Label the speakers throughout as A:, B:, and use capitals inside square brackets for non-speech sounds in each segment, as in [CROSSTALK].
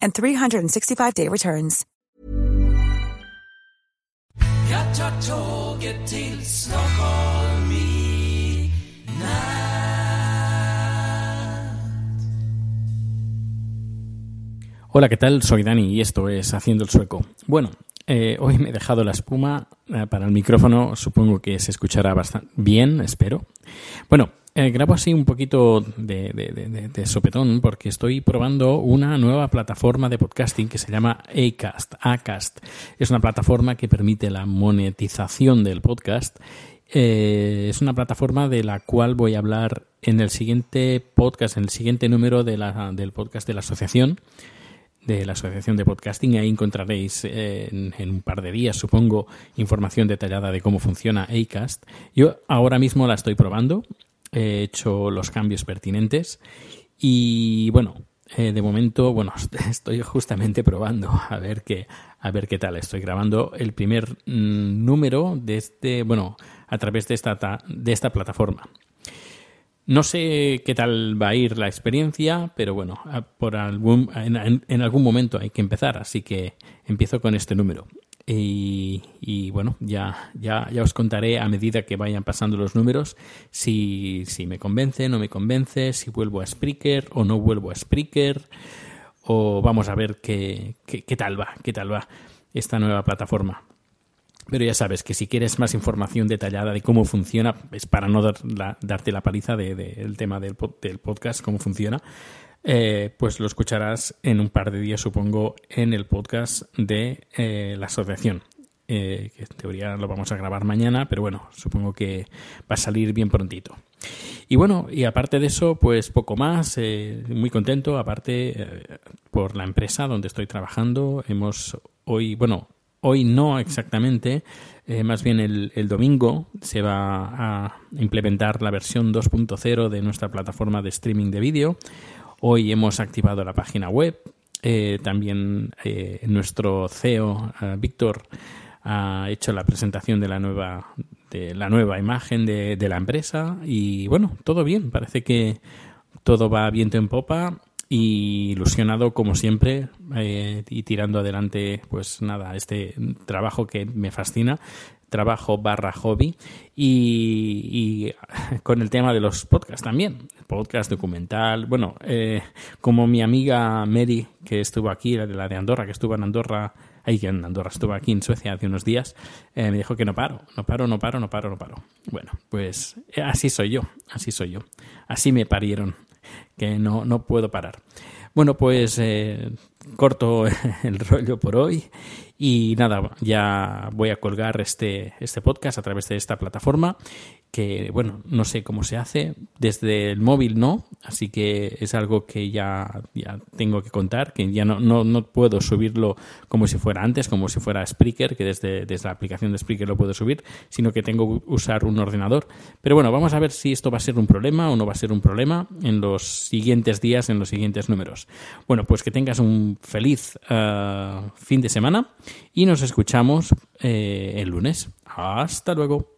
A: and 365-day returns.
B: Jag tar tåget till Stockholm i natt.
C: Hola, ¿qué tal? Soy Dani y esto es Haciendo el Sueco. Bueno, eh, hoy me he dejado la espuma eh, para el micrófono, supongo que se escuchará bastante bien, espero. Bueno, eh, grabo así un poquito de, de- sopetón porque estoy probando una nueva plataforma de podcasting que se llama Acast. Acast es una plataforma que permite la monetización del podcast. Eh, es una plataforma de la cual voy a hablar en el siguiente podcast, en el siguiente número del podcast de la asociación de la Asociación de Podcasting. Ahí encontraréis eh, en un par de días, supongo, información detallada de cómo funciona Acast. Yo ahora mismo la estoy probando, he hecho los cambios pertinentes y bueno, eh, de momento, bueno, [LAUGHS] estoy justamente probando a ver qué, a ver qué tal. Estoy grabando el primer mm, número de este, bueno, a través de esta, ta- de esta plataforma. No sé qué tal va a ir la experiencia, pero bueno, por algún, en- en algún momento hay que empezar, así que empiezo con este número. Y, bueno, ya, ya, ya os contaré a medida que vayan pasando los números si, si me convence, no me convence, si vuelvo a Spreaker o no vuelvo a Spreaker, o vamos a ver qué, qué, qué tal va, qué tal va esta nueva plataforma. Pero ya sabes que si quieres más información detallada de cómo funciona, es para no darte la paliza del de, del tema del, del podcast, cómo funciona, eh, pues lo escucharás en un par de días, supongo, en el podcast de eh, la asociación. Eh, que en teoría lo vamos a grabar mañana, pero bueno, supongo que va a salir bien prontito. Y bueno, y aparte de eso, pues poco más, eh, muy contento, aparte por la empresa donde estoy trabajando, hemos hoy, bueno, hoy no exactamente, más bien el, el domingo se va a implementar la versión 2.0 de nuestra plataforma de streaming de vídeo. Hoy hemos activado la página web. eh, también eh, nuestro CEO, eh, Víctor, ha hecho la presentación de la nueva, de la nueva imagen de, de la empresa. Y bueno, todo bien. Parece que todo va viento en popa y ilusionado como siempre eh, y tirando adelante pues nada este trabajo que me fascina trabajo barra hobby y, con el tema de los podcasts también. Podcast documental bueno eh, como mi amiga Mary que estuvo aquí la de la de Andorra que estuvo en Andorra ahí que en Andorra estuvo aquí en Suecia hace unos días eh, me dijo que no paro no paro no paro no paro no paro. Bueno pues así soy yo así soy yo. Así me parieron que no, no puedo parar. Bueno, pues eh, corto [LAUGHS] el rollo por hoy y nada, ya voy a colgar este, este podcast a través de esta plataforma que, bueno, no sé cómo se hace, desde el móvil no, así que es algo que ya, ya tengo que contar, que ya no, no, no puedo subirlo como si fuera antes, como si fuera Spreaker, que desde, desde la aplicación de Spreaker lo puedo subir, sino que tengo que usar un ordenador. Pero bueno, vamos a ver si esto va a ser un problema o no va a ser un problema en los siguientes días, en los siguientes números. Bueno, pues que tengas un feliz eh, fin de semana y nos escuchamos eh, el lunes. Hasta luego.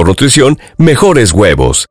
D: mejor nutrición, mejores huevos.